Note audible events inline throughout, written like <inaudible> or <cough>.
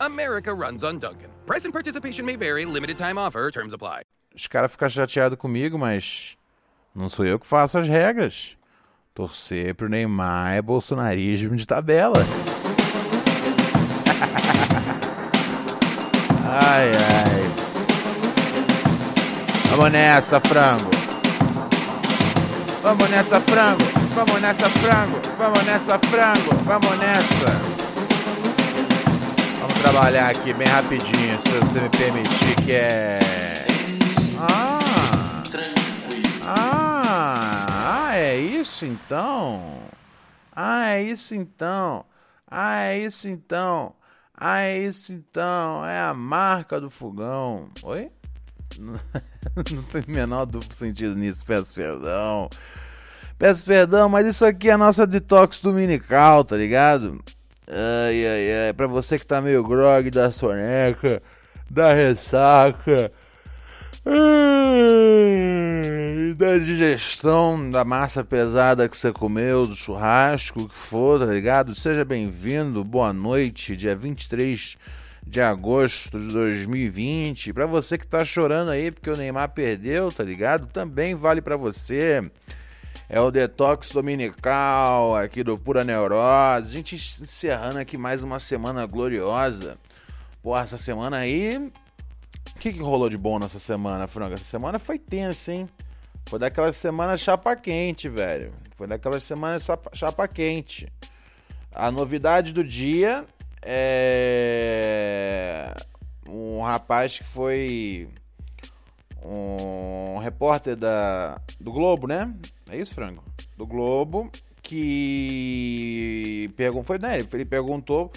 America runs on Dunkin'. Price and participation may vary, limited time offer, terms apply. Os caras ficam chateados comigo, mas não sou eu que faço as regras. Torcer pro Neymar é bolsonarismo de tabela. <laughs> ai, ai. Vamos nessa, frango. Vamos nessa, frango. Vamos nessa, frango. Vamos nessa, frango. Vamos nessa. Vamos trabalhar aqui bem rapidinho, se você me permitir, que é. Ah! Ah! Ah, é isso então? Ah, é isso então? Ah, é isso então? Ah, é isso então? É a marca do fogão. Oi? <laughs> Não tem o menor duplo sentido nisso, peço perdão. Peço perdão, mas isso aqui é a nossa detox dominical, tá ligado? Ai, ai, ai. Pra você que tá meio grog da soneca, da ressaca, da digestão, da massa pesada que você comeu, do churrasco, o que for, tá ligado? Seja bem-vindo, boa noite, dia 23 de agosto de 2020. Pra você que tá chorando aí porque o Neymar perdeu, tá ligado? Também vale pra você. É o Detox Dominical aqui do Pura Neurose. A gente encerrando aqui mais uma semana gloriosa. Pô, essa semana aí. O que, que rolou de bom nessa semana, Franca? Essa semana foi tensa, hein? Foi daquela semana chapa quente, velho. Foi daquela semana chapa quente. A novidade do dia é. Um rapaz que foi um repórter da, do Globo, né? É isso, Frango? Do Globo, que pergun foi, né? Ele perguntou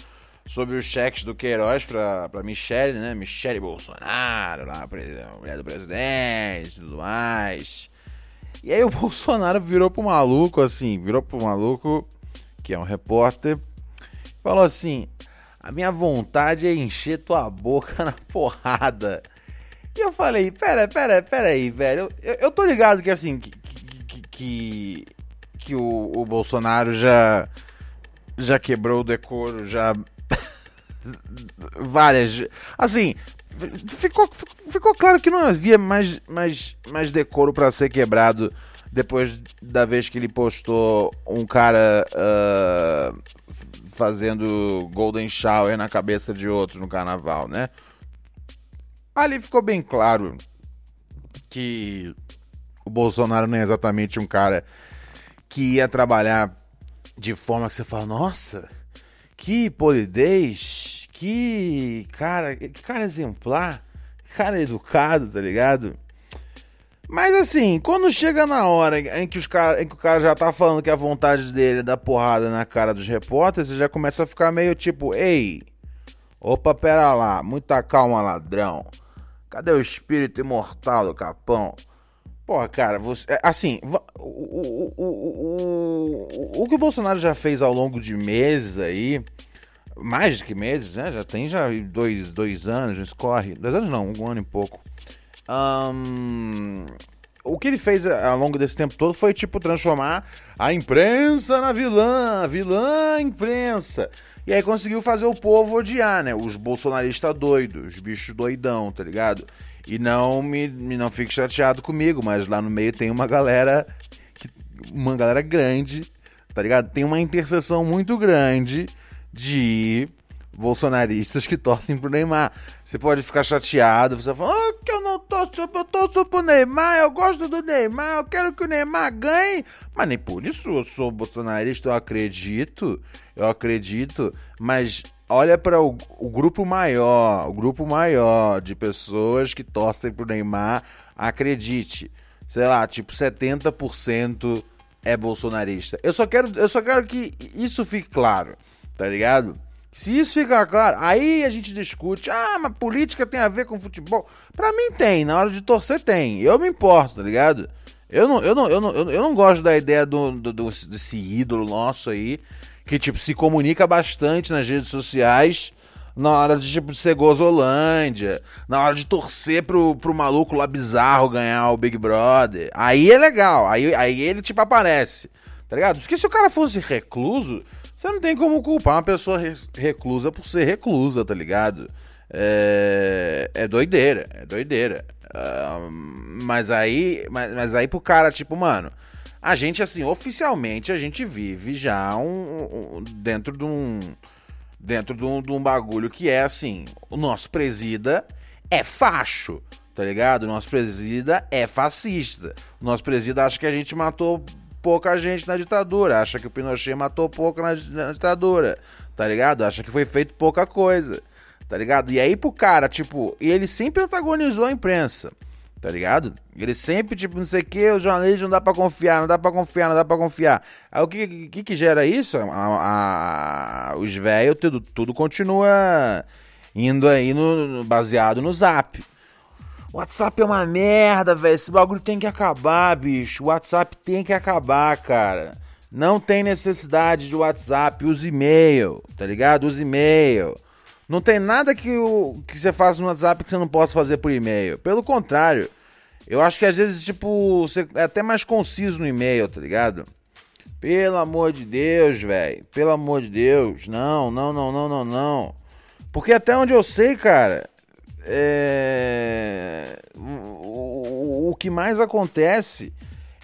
sobre os cheques do Queiroz pra, pra Michelle, né? Michelle Bolsonaro, lá, a mulher do presidente tudo mais. E aí o <laughs> Bolsonaro virou pro maluco, assim, virou pro maluco, que é um repórter, falou assim: a minha vontade é encher tua boca na porrada. E eu falei, pera, pera, pera aí, velho. Eu, eu tô ligado que assim, que, que, que, o, o Bolsonaro já, já quebrou o decoro, já. <laughs> várias. Assim, ficou, ficou claro que não havia mais, mais, mais decoro para ser quebrado depois da vez que ele postou um cara uh, fazendo Golden Shower na cabeça de outro no carnaval, né? Ali ficou bem claro que o Bolsonaro não é exatamente um cara que ia trabalhar de forma que você fala, nossa, que polidez, que cara, que cara exemplar, que cara educado, tá ligado? Mas assim, quando chega na hora em que, os cara, em que o cara já tá falando que a vontade dele é dar porrada na cara dos repórteres, você já começa a ficar meio tipo, ei, opa, pera lá, muita calma, ladrão. Cadê o espírito imortal do Capão? Pô, cara, você, é, assim, o, o, o, o, que o Bolsonaro já fez ao longo de meses aí, mais de que meses, né? Já tem já dois, dois anos, escorre. Dois anos não, um ano e pouco. Um, o que ele fez ao longo desse tempo todo foi, tipo, transformar a imprensa na vilã, a vilã imprensa. E aí conseguiu fazer o povo odiar, né? Os bolsonaristas doidos, os bichos doidão, tá ligado? E não me, me não fique chateado comigo, mas lá no meio tem uma galera que, uma galera grande, tá ligado? Tem uma interseção muito grande de bolsonaristas que torcem pro Neymar. Você pode ficar chateado, você fala, oh, que eu não torço, eu torço pro Neymar, eu gosto do Neymar, eu quero que o Neymar ganhe. Mas nem por isso eu sou bolsonarista, eu acredito, eu acredito, mas olha para o, o, grupo maior, o grupo maior de pessoas que torcem pro Neymar, acredite, sei lá, tipo 70% é bolsonarista. Eu só quero, eu só quero que isso fique claro, tá ligado? Se isso ficar claro, aí a gente discute. Ah, mas política tem a ver com futebol. Pra mim tem, na hora de torcer tem. Eu me importo, tá ligado? Eu não, eu não, eu não, eu não gosto da ideia do, do, do, desse ídolo nosso aí, que tipo se comunica bastante nas redes sociais na hora de tipo ser Gozolândia, na hora de torcer pro, pro maluco lá bizarro ganhar o Big Brother. Aí é legal, aí, aí ele tipo aparece, tá ligado? Porque se o cara fosse recluso, você não tem como culpar uma pessoa reclusa por ser reclusa, tá ligado? É, é doideira, é doideira. Uh, mas aí, mas, mas aí pro cara, tipo, mano, a gente, assim, oficialmente a gente vive já um, um dentro de um. Dentro de um, de um bagulho que é assim: o nosso presida é facho, tá ligado? O nosso presida é fascista. O nosso presida acha que a gente matou pouca gente na ditadura, acha que o Pinochet matou pouco na, na ditadura, tá ligado? Acha que foi feito pouca coisa, tá ligado? E aí pro cara, tipo, ele sempre antagonizou a imprensa, tá ligado? Ele sempre, tipo, não sei o que, o jornalismo não dá pra confiar, não dá pra confiar, não dá pra confiar. Aí o que que, que gera isso? A, a, os velhos, tudo, tudo continua indo aí no, baseado no zap. WhatsApp é uma merda, velho. Esse bagulho tem que acabar, bicho. O WhatsApp tem que acabar, cara. Não tem necessidade de WhatsApp. Use e-mail, tá ligado? Use e-mail. Não tem nada que, o, que você faça no WhatsApp que você não possa fazer por e-mail. Pelo contrário, eu acho que às vezes, tipo, você é até mais conciso no e-mail, tá ligado? Pelo amor de Deus, velho. Pelo amor de Deus. Não, não, não, não, não, não. Porque até onde eu sei, cara, é... o, o que mais acontece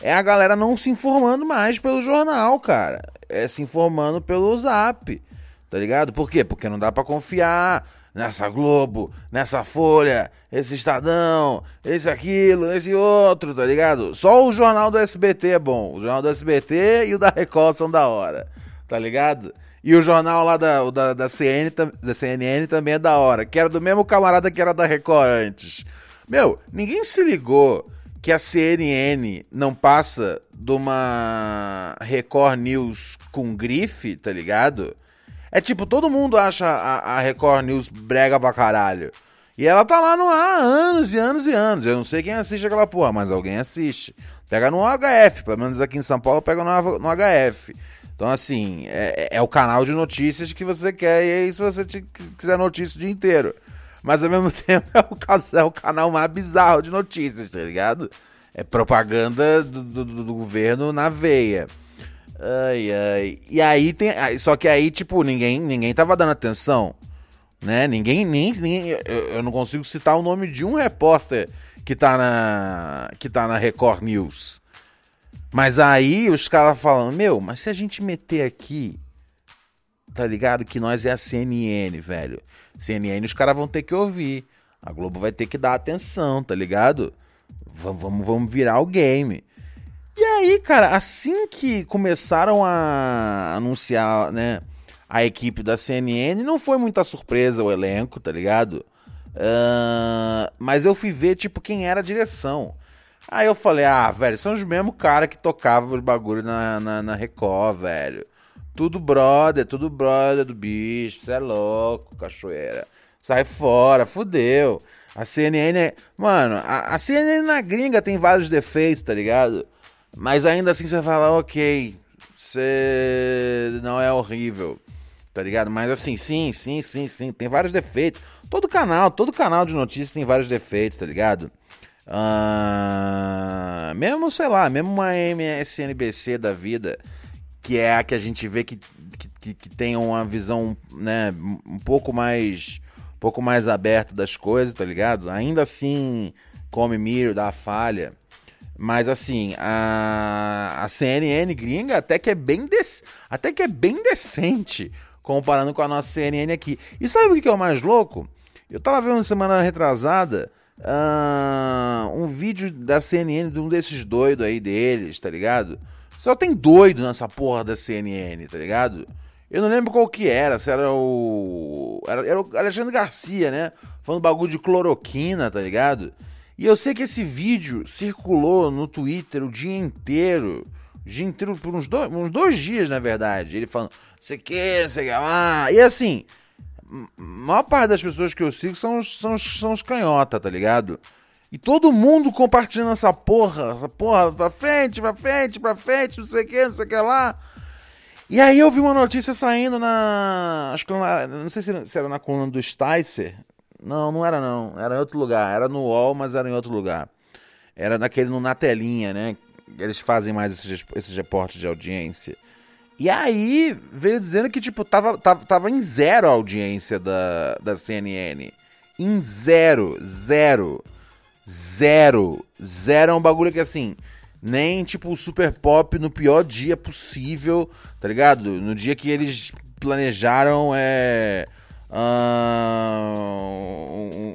é a galera não se informando mais pelo jornal, cara. É se informando pelo zap, tá ligado? Por quê? Porque não dá para confiar nessa Globo, nessa Folha, esse Estadão, esse aquilo, esse outro, tá ligado? Só o jornal do SBT é bom. O jornal do SBT e o da Record são da hora, tá ligado? E o jornal lá da, da, da, CN, da CNN também é da hora, que era do mesmo camarada que era da Record antes. Meu, ninguém se ligou que a CNN não passa de uma Record News com grife, tá ligado? É tipo, todo mundo acha a, a Record News brega pra caralho. E ela tá lá no ar há anos e anos e anos. Eu não sei quem assiste aquela porra, mas alguém assiste. Pega no HF, pelo menos aqui em São Paulo pega no, no HF. Então, assim, é, é, o canal de notícias que você quer, e aí se você te, quiser notícia o dia inteiro. Mas ao mesmo <laughs> tempo é o, é o canal mais bizarro de notícias, tá ligado? É propaganda do, do, do governo na veia. Ai, ai. E aí tem. Só que aí, tipo, ninguém, ninguém tava dando atenção. Né? Ninguém, nem, nem eu, eu não consigo citar o nome de um repórter que tá na. que tá na Record News. Mas aí os caras falando, meu, mas se a gente meter aqui, tá ligado? Que nós é a CNN, velho. CNN os caras vão ter que ouvir. A Globo vai ter que dar atenção, tá ligado? Vamos, vamos, vamos virar o game. E aí, cara, assim que começaram a anunciar, né, a equipe da CNN, não foi muita surpresa o elenco, tá ligado? Uh, mas eu fui ver, tipo, quem era a direção. Aí eu falei, ah, velho, são os mesmos caras que tocavam os bagulho na, na, na Record, velho. Tudo brother, tudo brother do bicho, você é louco, cachoeira. Sai fora, fudeu. A CNN, mano, a, a CNN na gringa tem vários defeitos, tá ligado? Mas ainda assim você fala, ok, você não é horrível, tá ligado? Mas assim, sim, sim, sim, sim, tem vários defeitos. Todo canal, todo canal de notícias tem vários defeitos, tá ligado? Uh, mesmo, sei lá, mesmo uma MSNBC da vida, que é a que a gente vê que, que, que tem uma visão né, um pouco mais um pouco mais aberta das coisas, tá ligado? Ainda assim come milho, dá falha. Mas assim, a, a CNN gringa até que é bem dec, até que é bem decente comparando com a nossa CNN aqui. E sabe o que é o mais louco? Eu tava vendo semana retrasada uh, um vídeo da CNN de um desses doidos aí deles, tá ligado? Só tem doido nessa porra da CNN, tá ligado? Eu não lembro qual que era, se era o. Era, era o Alexandre Garcia, né? Falando bagulho de cloroquina, tá ligado? E eu sei que esse vídeo circulou no Twitter o dia inteiro. O dia inteiro, por uns dois, uns dois dias, na verdade. Ele falando, sei que, sei que lá. E assim, maior parte das pessoas que eu sigo são, são, são os canhota, tá ligado? E todo mundo compartilhando essa porra, essa porra, pra frente, pra frente, pra frente, não sei o que, não sei o que lá. E aí eu vi uma notícia saindo na. Acho que na, não sei se, se era na coluna do Sticer. Não, não era não. Era em outro lugar. Era no UOL, mas era em outro lugar. Era naquele no Na Telinha, né? Eles fazem mais esses, esses reportes de audiência. E aí veio dizendo que, tipo, tava, tava, tava em zero a audiência da, da CNN. Em zero, zero, zero, zero é um bagulho que assim, nem tipo o Super Pop no pior dia possível, tá ligado? No dia que eles planejaram é. um,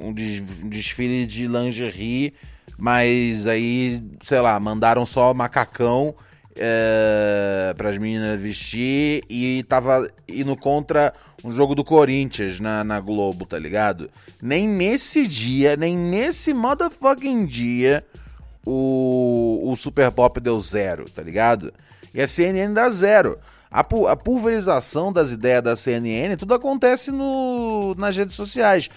um des- um desfile de lingerie, mas aí, sei lá, mandaram só macacão é, para as meninas vestir e tava indo contra um jogo do Corinthians na, na Globo, tá ligado? Nem nesse dia, nem nesse motherfucking dia, o, o Super Pop deu zero, tá ligado? E a CNN dá zero. A, pu- a pulverização das ideias da CNN, tudo acontece no, nas redes sociais.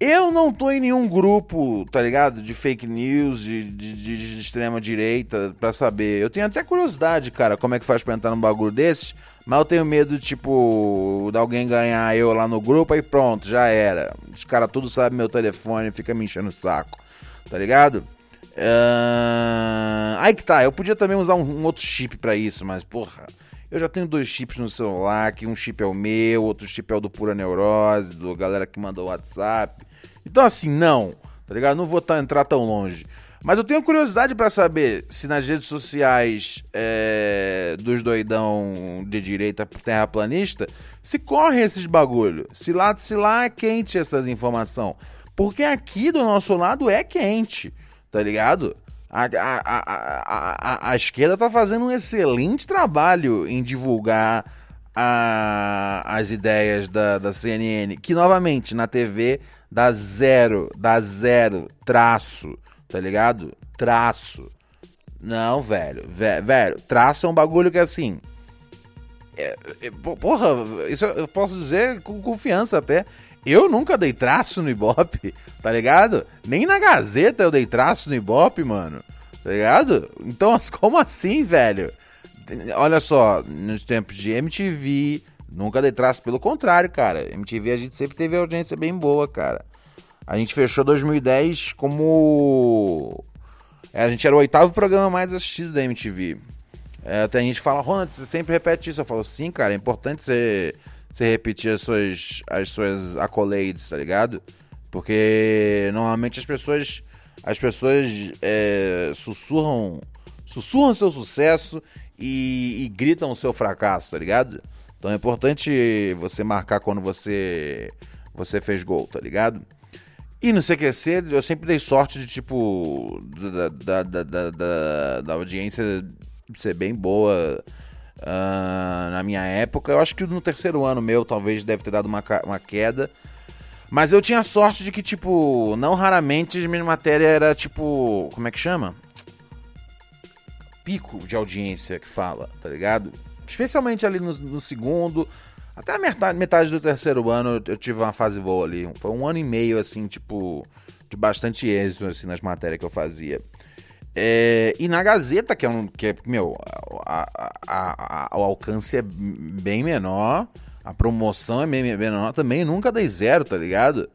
Eu não tô em nenhum grupo, tá ligado? De fake news, de, de, de- de extrema direita, pra saber. Eu tenho até curiosidade, cara, como é que faz pra entrar num bagulho desse. Mas eu tenho medo, tipo, de alguém ganhar eu lá no grupo, aí pronto, já era. Os caras tudo sabem meu telefone, fica me enchendo o saco, tá ligado? Ahn, Aí que tá, eu podia também usar um, um outro chip pra isso, mas porra, eu já tenho dois chips no celular, que um chip é o meu, outro chip é o do Pura Neurose, do galera que mandou o WhatsApp. Então assim, não, tá ligado? Não vou tá, entrar tão longe. Mas eu tenho curiosidade pra saber se nas redes sociais é, dos doidão de direita terraplanista se corre esses bagulho. Se lá, se lá é quente essas informações. Porque aqui do nosso lado é quente, tá ligado? A, a, a, a, esquerda tá fazendo um excelente trabalho em divulgar as ideias da, da CNN, que novamente na TV dá zero, dá zero, traço, tá ligado? Traço. Não, velho, ve- velho, traço é um bagulho que assim. é- é- po- porra, isso eu posso dizer com confiança até. Eu nunca dei traço no Ibope, tá ligado? Nem na Gazeta eu dei traço no Ibope, mano. Tá ligado? Então, <laughs> como assim, velho? Olha só, nos tempos de MTV, nunca dei traço, pelo contrário, cara. MTV a gente sempre teve audiência bem boa, cara. A gente fechou 2010 como. É, a gente era o oitavo programa mais assistido da MTV. É, até a gente fala, Ronald, você sempre repete isso. Eu falo, sim, cara, é importante você, você repetir as suas, as suas accolades, tá ligado? Porque normalmente as pessoas. As pessoas é, sussurram. Sussurram seu sucesso e, e gritam o seu fracasso, tá ligado? Então é importante você marcar quando você, você fez gol, tá ligado? E no CQC eu sempre dei sorte de, tipo, da, da, da, da, da- audiência ser bem boa ah, na minha época. Eu acho que no terceiro ano meu talvez deve ter dado uma, uma queda. Mas eu tinha sorte de que, tipo, não raramente minha matéria era, tipo, como é que chama? Pico de audiência que fala, tá ligado? Especialmente ali no, no segundo, até a metade, metade do terceiro ano eu, tive uma fase boa ali. Foi um ano e meio, assim, tipo, de bastante êxito, assim, nas matérias que eu fazia. É, e na Gazeta, que é um. Que é, meu, a- a- a- o alcance é bem menor, a promoção é bem menor, também nunca dei zero, tá ligado?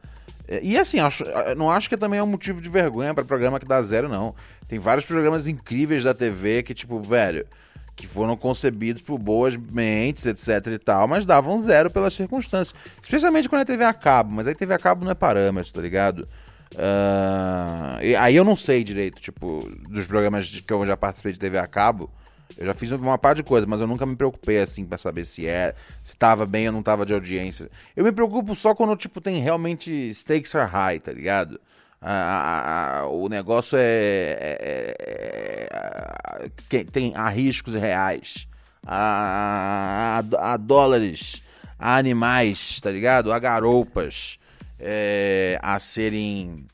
É, E assim, acho, não acho que também é um motivo de vergonha para programa que dá zero, não. Tem vários programas incríveis da TV que, tipo, velho, que foram concebidos por boas mentes, etc e tal, mas davam zero pelas circunstâncias. Especialmente quando é TV a cabo, mas aí TV a cabo não é parâmetro, tá ligado? E aí eu não sei direito, tipo, dos programas que eu já participei de TV a cabo. Eu já fiz uma par de coisa, mas eu nunca me preocupei assim pra saber se era, se tava bem ou não tava de audiência. Eu me preocupo só quando, tipo, tem realmente stakes are high, tá ligado? A- a- a- o negócio é, é- é- é- tem há riscos reais, a, a- a dólares, a animais, tá ligado? A garoupas é, a serem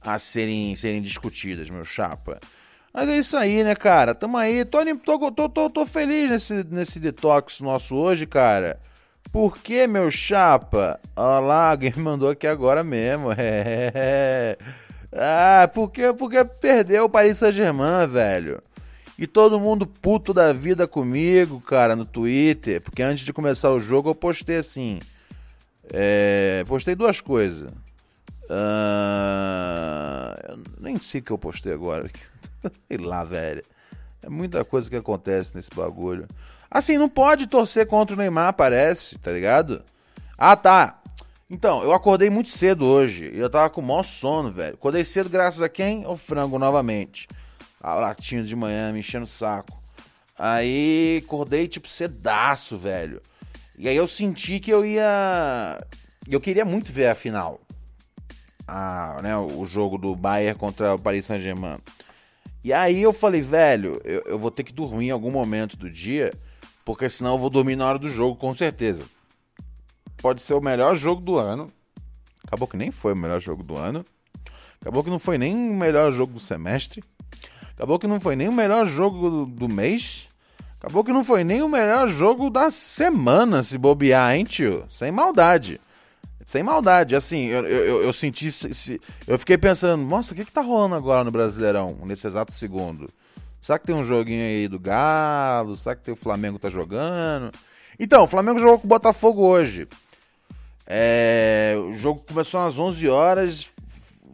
a serem, serem discutidas, meu chapa. Mas é isso aí, né, cara? Tamo aí. Tô, tô, tô, tô, tô feliz nesse, nesse detox nosso hoje, cara. Por que, meu chapa? Olha lá, alguém me <laughs> mandou aqui agora mesmo. É. <laughs> Ah, porque, porque perdeu o Paris Saint-Germain, velho. E todo mundo puto da vida comigo, cara, no Twitter. Porque antes de começar o jogo eu postei assim. É, postei duas coisas. Eu nem sei o que eu postei agora. <laughs> Sei lá, velho. É muita coisa que acontece nesse bagulho. Assim, não pode torcer contra o Neymar, parece, tá ligado? Ah, tá. Então, eu acordei muito cedo hoje. E eu tava com o maior sono, velho. Acordei cedo graças a quem? Ao frango novamente. A latinho de manhã, me enchendo o saco. Aí acordei, tipo, cedaço, velho. E aí eu senti que eu ia. Eu queria muito ver a final. A, né, o jogo do Bayern contra o Paris Saint-Germain. E aí eu falei, velho, eu, eu vou ter que dormir em algum momento do dia, porque senão eu vou dormir na hora do jogo, com certeza pode ser o melhor jogo do ano. Acabou que nem foi o melhor jogo do ano. Acabou que não foi nem o melhor jogo do semestre. Acabou que não foi nem o melhor jogo do, mês. Acabou que não foi nem o melhor jogo da semana, se bobear, hein, tio? Sem maldade. Sem maldade. Assim, eu, eu, eu senti. Eu fiquei pensando, nossa, o que, que tá rolando agora no Brasileirão, nesse exato segundo? Será que tem um joguinho aí do Galo? Será que o Flamengo tá jogando? Então, o Flamengo jogou com o Botafogo hoje. É, o jogo começou às 11 horas,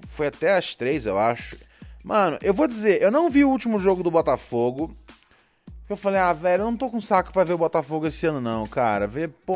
foi até às 3, eu acho. Mano, eu vou dizer, eu não vi o último jogo do Botafogo. Eu falei, ah, velho, eu não tô com saco pra ver o Botafogo esse ano, não, cara. Ver, pô,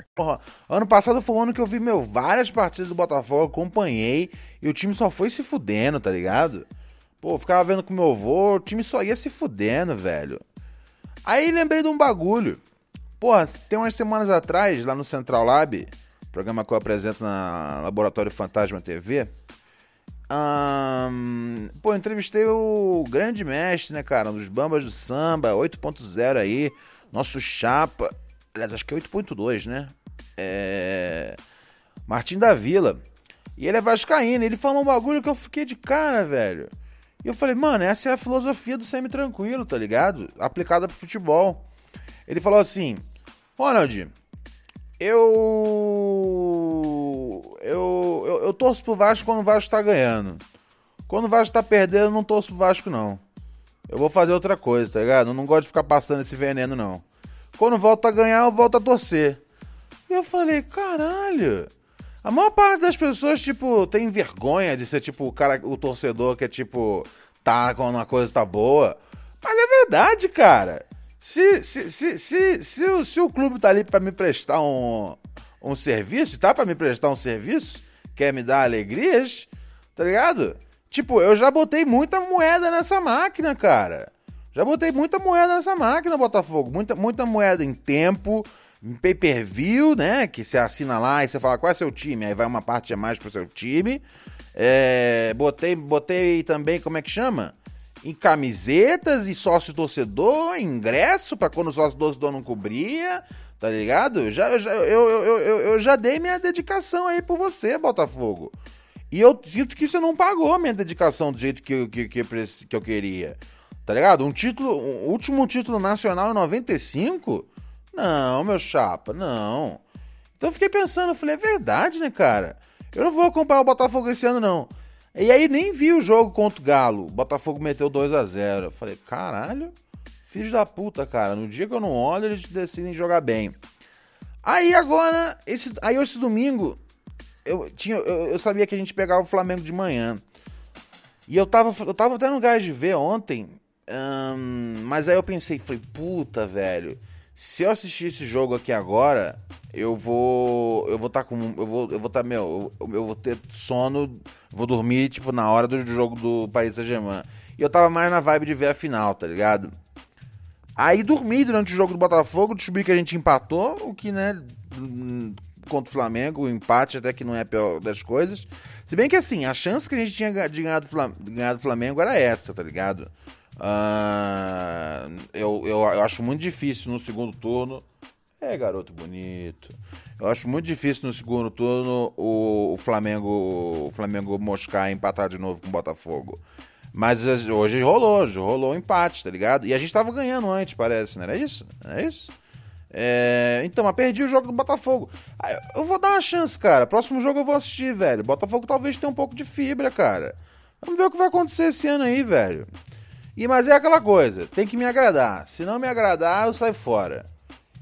Porra, ano passado foi um ano que eu vi, meu, várias partidas do Botafogo, acompanhei, e o time só foi se fudendo, tá ligado? Pô, ficava vendo com meu avô, o time só ia se fudendo, velho. Aí lembrei de um bagulho. Porra, tem umas semanas atrás, lá no Central Lab, programa que eu apresento na Laboratório Fantasma TV. Um, pô, entrevistei o grande mestre, né, cara? Um dos bambas do samba, 8.0 aí, nosso chapa. Aliás, acho que é 8.2, né? É. Martim da Vila. E ele é vascaíno. Ele falou um bagulho que eu fiquei de cara, velho. E eu falei, mano, essa é a filosofia do semi-tranquilo, tá ligado? Aplicada pro futebol. Ele falou assim: Ronald, eu. Eu, eu, eu torço pro Vasco quando o Vasco tá ganhando. Quando o Vasco tá perdendo, eu não torço pro Vasco, não. Eu vou fazer outra coisa, tá ligado? Eu não gosto de ficar passando esse veneno, não. Quando volta a ganhar, eu volto a torcer. E eu falei, caralho. A maior parte das pessoas, tipo, tem vergonha de ser, tipo, o cara, o torcedor que é, tipo, tá quando uma coisa tá boa. Mas é verdade, cara. Se, se, se, se, se, o, se o clube tá ali para me prestar um, um serviço, tá para me prestar um serviço, quer me dar alegrias, tá ligado? Tipo, eu já botei muita moeda nessa máquina, cara. Já botei muita moeda nessa máquina, Botafogo. Muita, muita moeda em tempo, em pay per view, né? Que você assina lá e você fala qual é seu time, aí vai uma parte a mais pro seu time. É, botei, botei também, como é que chama? Em camisetas e sócio torcedor, ingresso para quando o sócio torcedor não cobria, tá ligado? Já, já, eu, eu, eu, eu já dei minha dedicação aí por você, Botafogo. E eu sinto que você não pagou minha dedicação do jeito que, que, que, que eu queria. Tá ligado? Um título, um último título nacional em 95? Não, meu chapa, não. Então eu fiquei pensando, eu falei, é verdade, né, cara? Eu não vou acompanhar o Botafogo esse ano, não. E aí nem vi o jogo contra o Galo. O Botafogo meteu 2 a 0 Eu falei, caralho, filhos da puta, cara. No dia que eu não olho, eles decidem jogar bem. Aí agora, esse, aí esse domingo, eu, tinha, eu, eu sabia que a gente pegava o Flamengo de manhã. E eu tava, eu tava até no gás de ver ontem Mas aí eu pensei, falei, puta, velho. Se eu assistir esse jogo aqui agora, eu vou. Eu vou estar tá com. Eu vou. Eu vou tá, meu. Eu, eu, vou ter sono. Vou dormir, tipo, na hora do, jogo do Paris Saint-Germain. E eu tava mais na vibe de ver a final, tá ligado? Aí dormi durante o jogo do Botafogo, descobri que a gente empatou, o que, né, contra o Flamengo, o empate até que não é a pior das coisas. Se bem que assim, a chance que a gente tinha de ganhar do, Flam ganhar do Flamengo era essa, tá ligado? Uh, eu, eu, eu acho muito difícil no segundo turno. É, garoto bonito. Eu acho muito difícil no segundo turno o, o Flamengo o Flamengo moscar e empatar de novo com o Botafogo. Mas hoje rolou, hoje rolou um empate, tá ligado? E a gente tava ganhando antes, parece, não era isso? Não era isso? É, então, mas perdi o jogo do Botafogo. Eu vou dar uma chance, cara. Próximo jogo eu vou assistir, velho. Botafogo talvez tenha um pouco de fibra, cara. Vamos ver o que vai acontecer esse ano aí, velho. E mas é aquela coisa, tem que me agradar. Se não me agradar, eu saio fora.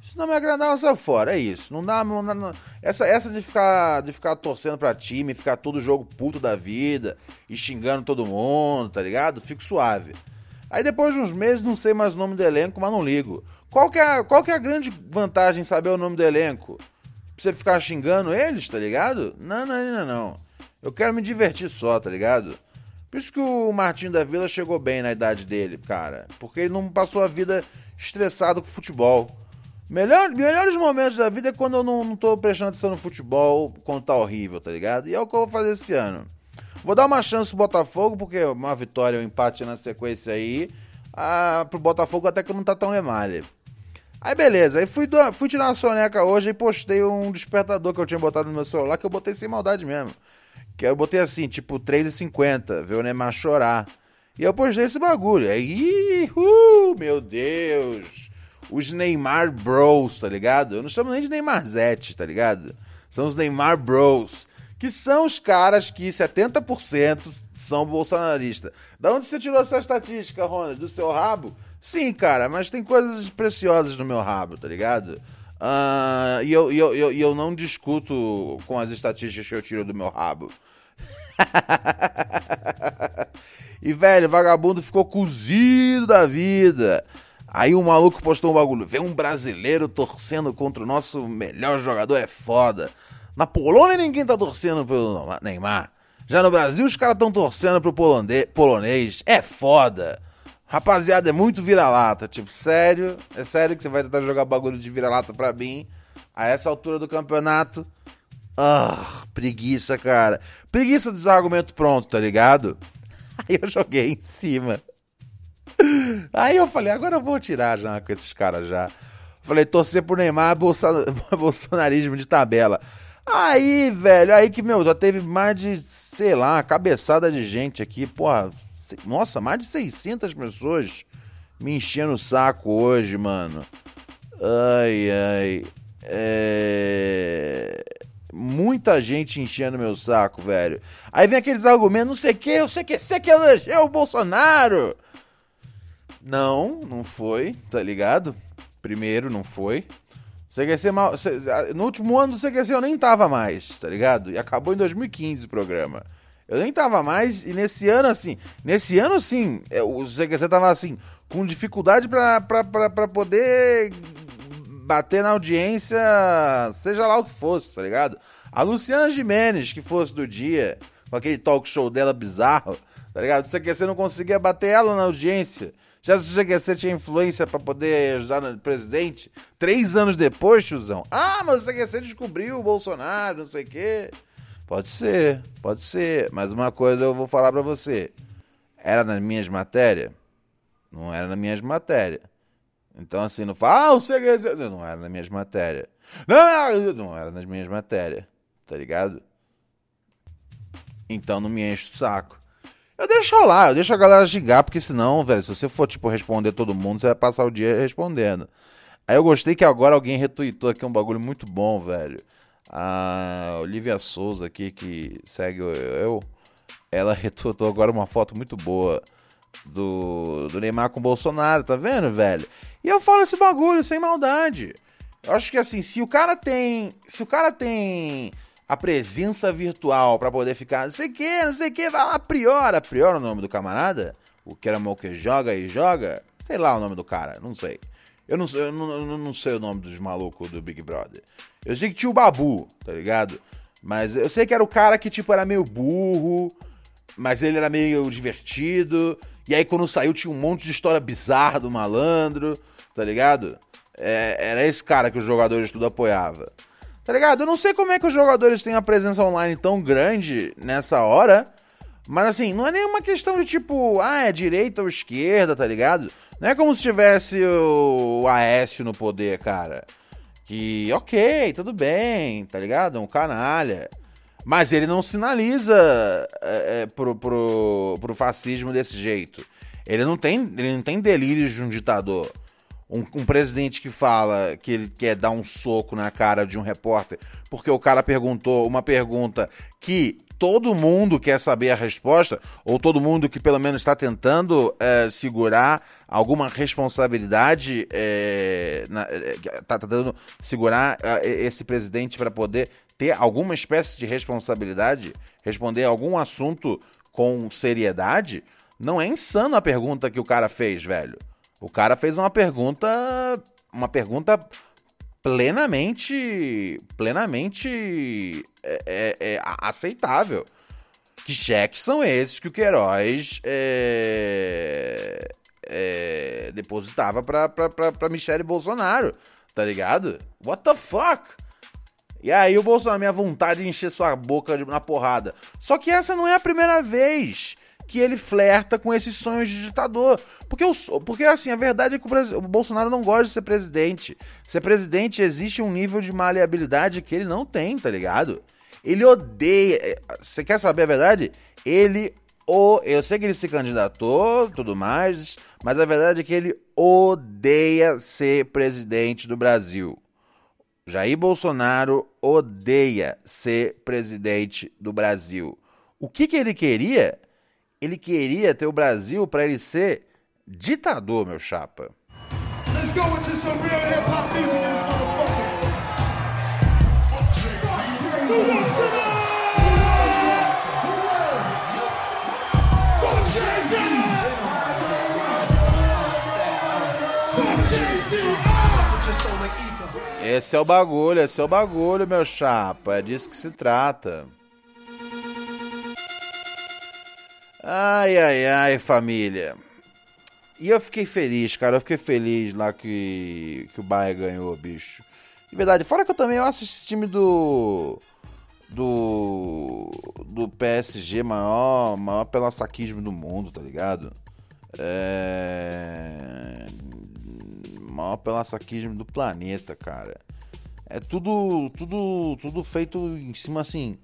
Se não me agradar, eu saio fora. É isso. Não dá, não não. essa essa de ficar de ficar torcendo para time, ficar todo jogo puto da vida e xingando todo mundo, tá ligado? Fico suave. Aí depois de uns meses não sei mais o nome do elenco, mas não ligo. Qual que é, qual que é a grande vantagem em saber o nome do elenco? Pra você ficar xingando eles, tá ligado? Não, não, não, não. Eu quero me divertir só, tá ligado? Por isso que o Martinho da Vila chegou bem na idade dele, cara. Porque ele não passou a vida estressado com futebol. Melhor, melhores momentos da vida é quando eu não, não tô prestando atenção no futebol, quando tá horrível, tá ligado? E é o que eu vou fazer esse ano. Vou dar uma chance pro Botafogo, porque uma vitória, um empate na sequência aí. Ah, pro Botafogo até que não tá tão lemalha. Aí beleza, aí fui, fui tirar uma soneca hoje e postei um despertador que eu tinha botado no meu celular, que eu botei sem maldade mesmo. Que eu botei assim, tipo 3,50, ver o Neymar chorar. E eu postei esse bagulho. Aí, uh, meu Deus. Os Neymar Bros, tá ligado? Eu não chamo nem de Neymar Zete, tá ligado? São os Neymar Bros. Que são os caras que 70% são bolsonaristas. Da onde você tirou essa estatística, Ronald? Do seu rabo? Sim, cara, mas tem coisas preciosas no meu rabo, tá ligado? Uh, e, eu, eu, eu, eu não discuto com as estatísticas que eu tiro do meu rabo. <laughs> e, velho, vagabundo ficou cozido da vida. Aí um maluco postou um bagulho. Vê um brasileiro torcendo contra o nosso melhor jogador, é foda. Na Polônia ninguém tá torcendo pelo Neymar. Já no Brasil os caras estão torcendo pro polonês. É foda. Rapaziada, é muito vira-lata. Tipo, sério? É sério que você vai tentar jogar bagulho de vira-lata pra mim? A essa altura do campeonato? Ah, preguiça, cara. Preguiça dos argumentos pronto, tá ligado? <laughs> Aí eu joguei em cima. Aí eu falei, agora eu vou tirar já com esses caras já. Falei, torcer por Neymar, <laughs> bolsonarismo de tabela. Aí, velho, aí que, meu, já teve mais de, sei lá, cabeçada de gente aqui, porra, nossa, mais de 600 pessoas me enchendo o saco hoje, mano. Ai, ai. É... Muita gente enchendo meu saco, velho. Aí vem aqueles argumentos, não sei o que, eu sei que você que elegeu o Bolsonaro. Não, não foi, tá ligado? Primeiro, não foi. CQC mal. No último ano do CQC eu nem tava mais, tá ligado? E acabou em 2015 o programa. Eu nem tava mais, e nesse ano, assim, nesse ano, sim, é, o CQC tava assim, com dificuldade pra poder bater na audiência, seja lá o que fosse, tá ligado? A Luciana Jimenez, que fosse do dia, com aquele talk show dela bizarro, tá ligado? O CQC não conseguia bater ela na audiência. Já se o CQC tinha influência para poder ajudar no presidente, três anos depois, tiozão. Ah, mas o CQC descobriu o Bolsonaro, não sei o quê. Pode ser, pode ser. Mas uma coisa eu vou falar para você. Era nas minhas matérias? Não era nas minhas matérias. Então, assim, não fala, ah, o segredo. Não era nas minhas matérias. Não, não era nas minhas matérias. Tá ligado? Então não me enche o saco. Eu deixo lá, eu deixo a galera xingar, porque senão, velho, se você for, tipo, responder todo mundo, você vai passar o dia respondendo. Aí eu gostei que agora alguém retweetou aqui um bagulho muito bom, velho. A Olivia Souza aqui, que segue eu, ela <laughs> retweetou agora uma foto muito boa do, do Neymar com o Bolsonaro, tá vendo, velho? E eu falo esse bagulho sem maldade. Eu acho que assim, se o cara tem. Se o cara tem a presença virtual para poder ficar, não sei o que, não sei o que, vai lá, Priora. Priora o nome do camarada? O que era que joga e joga? Sei lá o nome do cara, não sei. Eu não, eu não, eu não sei o nome dos malucos do Big Brother. Eu sei que tinha o Babu, tá ligado? Mas eu sei que era o cara que, tipo, era meio burro, mas ele era meio divertido. E aí, quando saiu, tinha um monte de história bizarra do malandro, tá ligado? É, era esse cara que os jogadores tudo apoiava. Tá ligado? Eu não sei como é que os jogadores têm a presença online tão grande nessa hora. Mas assim, não é nenhuma questão de tipo, ah, é direita ou esquerda, tá ligado? Não é como se tivesse o Aécio no poder, cara. Que, ok, tudo bem, tá ligado? Um canalha. Mas ele não sinaliza é, é, pro, pro, pro fascismo desse jeito. Ele não tem, ele não tem delírios de um ditador. Um, um, presidente que fala que ele quer dar um soco na cara de um repórter porque o cara perguntou uma pergunta que todo mundo quer saber a resposta, ou todo mundo que pelo menos está tentando é, segurar alguma responsabilidade, está é, é, tá tentando segurar é, esse presidente para poder ter alguma espécie de responsabilidade, responder algum assunto com seriedade, não é insano a pergunta que o cara fez, velho. O cara fez uma pergunta, uma pergunta plenamente, plenamente é, é, é, aceitável. Que cheques são esses que o Queiroz é, é, depositava pra, pra, pra, pra Michele Bolsonaro, tá ligado? What the fuck? E aí o Bolsonaro, minha vontade de encher sua boca na porrada. Só que essa não é a primeira vez que ele flerta com esses sonhos de ditador. Porque, eu, porque assim, a verdade é que o, o, Bolsonaro não gosta de ser presidente. Ser presidente existe um nível de maleabilidade que ele não tem, tá ligado? Ele odeia. É, você quer saber a verdade? Ele. O, eu sei que ele se candidatou, tudo mais, mas a verdade é que ele odeia ser presidente do Brasil. Jair Bolsonaro odeia ser presidente do Brasil. O que, que ele queria? Ele queria ter o Brasil para ele ser ditador, meu chapa. Let's go into some real hip hop music Esse é o bagulho, esse é o bagulho, meu chapa. É disso que se trata. Ai, ai, ai, família. E eu fiquei feliz, cara. Eu fiquei feliz lá que, que o Bahia ganhou, bicho. De verdade, fora que eu também eu acho esse time do. Do. Do PSG maior, maior pelo saquismo do mundo, tá ligado? É maior pela saquismo do planeta, cara. É tudo, tudo, tudo feito em cima assim.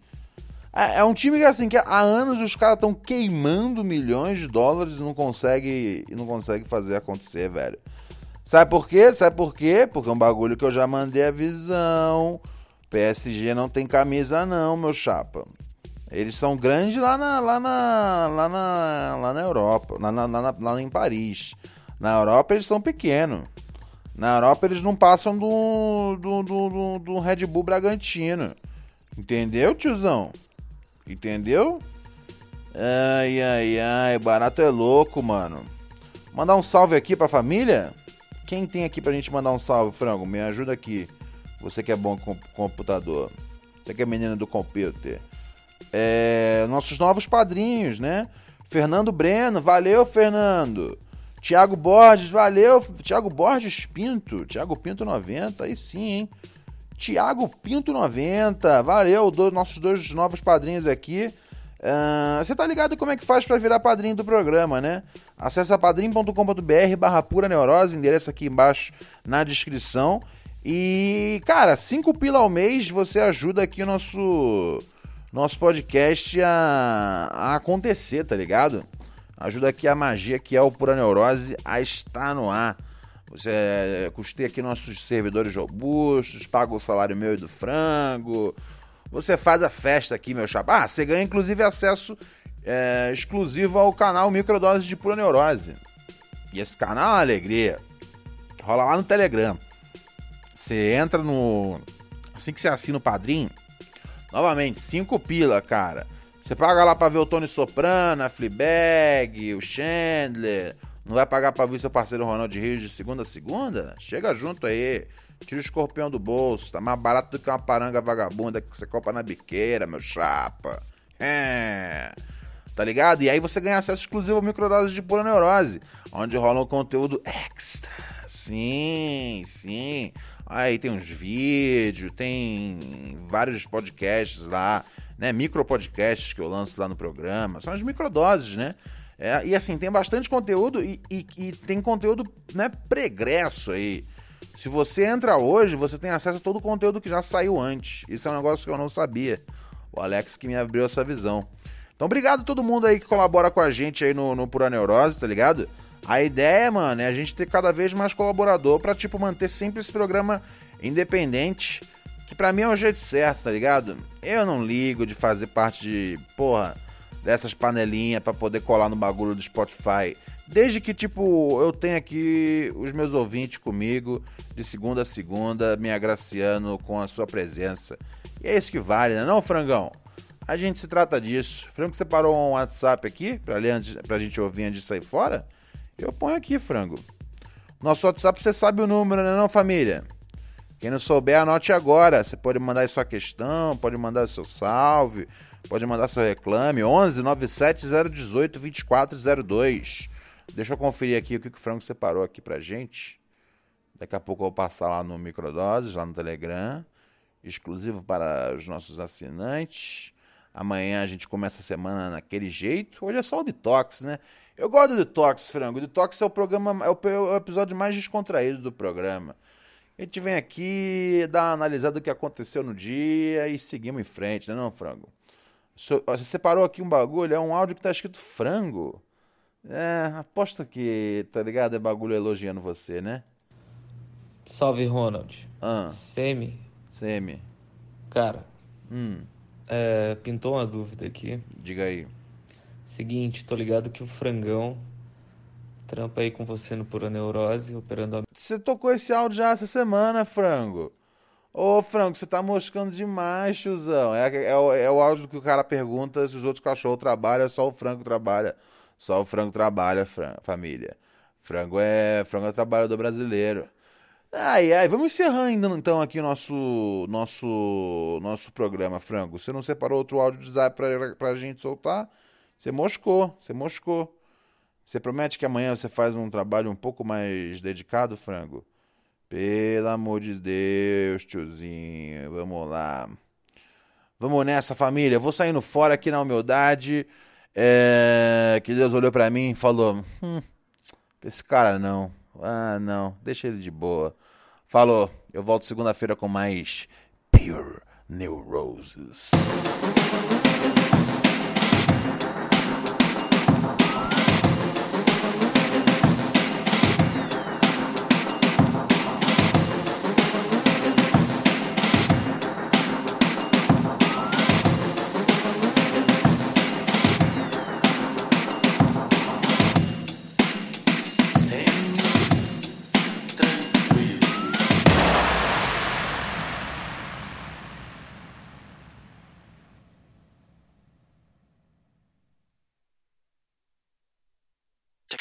É, é um time que assim que há anos os caras estão queimando milhões de dólares e não consegue não consegue fazer acontecer, velho. Sabe por quê? Sabe por quê? Porque é um bagulho que eu já mandei a visão. PSG não tem camisa não, meu chapa. Eles são grandes lá na, lá na, lá na, lá na Europa, lá, na, lá, lá em Paris. Na Europa eles são pequenos. Na Europa eles não passam do, do, do, do, do Red Bull Bragantino. Entendeu, tiozão? Entendeu? Ai, ai, ai, barato é louco, mano. Mandar um salve aqui pra família? Quem tem aqui pra gente mandar um salve, frango? Me ajuda aqui. Você que é bom com computador. Você que é menina do computer. É, nossos novos padrinhos, né? Fernando Breno, valeu, Fernando. Tiago Borges, valeu. Tiago Borges Pinto. Tiago Pinto 90, aí sim, hein? Tiago Pinto 90, valeu. Do, nossos dois novos padrinhos aqui. Uh, você tá ligado como é que faz para virar padrinho do programa, né? Acesse padrim.com.br barra pura neurose, endereço aqui embaixo na descrição. E, cara, cinco pila ao mês você ajuda aqui o nosso, nosso podcast a, a acontecer, tá ligado? Ajuda aqui a magia que é o Pura Neurose a estar no ar. Você é, custeia aqui nossos servidores robustos, paga o salário meu e do frango. Você faz a festa aqui, meu chapa. Ah, você ganha inclusive acesso é, exclusivo ao canal Microdose de Pura Neurose. E esse canal é uma alegria. Rola lá no Telegram. Você entra no. Assim que você assina o padrinho. Novamente, 5 pila, cara. Você paga lá pra ver o Tony Soprano, a Fleabag, o Chandler. Não vai pagar pra ver seu parceiro Ronald Rios de segunda a segunda? Chega junto aí. Tira o escorpião do bolso. Tá mais barato do que uma paranga vagabunda que você compra na biqueira, meu chapa. É. Tá ligado? E aí você ganha acesso exclusivo ao Microdose de Pura Neurose, onde rola um conteúdo extra. Sim, sim. Aí tem uns vídeos, tem vários podcasts lá, né? Micro podcasts que eu lanço lá no programa. São as microdoses, né? É, e assim, tem bastante conteúdo e, e, e, tem conteúdo né, pregresso aí. Se você entra hoje, você tem acesso a todo o conteúdo que já saiu antes. Isso é um negócio que eu não sabia. O Alex que me abriu essa visão. Então, obrigado a todo mundo aí que colabora com a gente aí no, no Pura Neurose, tá ligado? A ideia, mano, é a gente ter cada vez mais colaborador pra, tipo, manter sempre esse programa independente. Que pra mim é o jeito certo, tá ligado? Eu não ligo de fazer parte de, porra, dessas panelinhas para poder colar no bagulho do Spotify. Desde que, tipo, eu tenho aqui os meus ouvintes comigo, de segunda a segunda, me agraciando com a sua presença. E é isso que vale, né não, frangão? A gente se trata disso. Frango separou um WhatsApp aqui pra, ler antes, pra gente ouvir antes de sair fora? Eu ponho aqui, frango. Nosso WhatsApp, você sabe o número, né não, família? Quem não souber, anote agora. Você pode mandar sua questão, pode mandar seu salve, pode mandar seu reclame. 11 97 018 2402. Deixa eu conferir aqui o que o Frango separou aqui pra gente. Daqui a pouco eu vou passar lá no Microdoses, lá no Telegram. Exclusivo para os nossos assinantes. Amanhã a gente começa a semana naquele jeito. Hoje é só o detox, né? Eu gosto do detox, frango. O detox é o programa, é é o episódio mais descontraído do programa. A gente vem aqui, dá uma analisada do que aconteceu no dia e seguimos em frente, né, não, frango? Você separou aqui um bagulho, é um áudio que tá escrito frango. É, aposto que, tá ligado? É bagulho elogiando você, né? Salve, Ronald. Ah. Semi. Semi. Cara, Hum, é, pintou uma dúvida aqui. diga aí. Seguinte, tô ligado que o Frangão trampa aí com você no Pura Neurose, operando a... Você tocou esse áudio já essa semana, frango. Ô, frango, você tá moscando demais, tiozão. É, é, o- é o áudio que o cara pergunta se os outros cachorros trabalham, só o frango trabalha. Só o frango trabalha, fran- família. Frango é, frango é trabalhador brasileiro. Ai, ai, vamos encerrando então aqui nosso, nosso, nosso programa, frango. Você não separou outro áudio de zap pra, pra gente soltar? Você moscou, você moscou. Você promete que amanhã você faz um trabalho um pouco mais dedicado, frango? Pelo amor de Deus, tiozinho, vamos lá. Vamos nessa, família. Vou saindo fora aqui na humildade. É, Que Deus olhou pra mim e falou: hum, esse cara não. Ah, não. Deixa ele de boa. Falou. Eu volto segunda-feira com mais Pure Neuroses.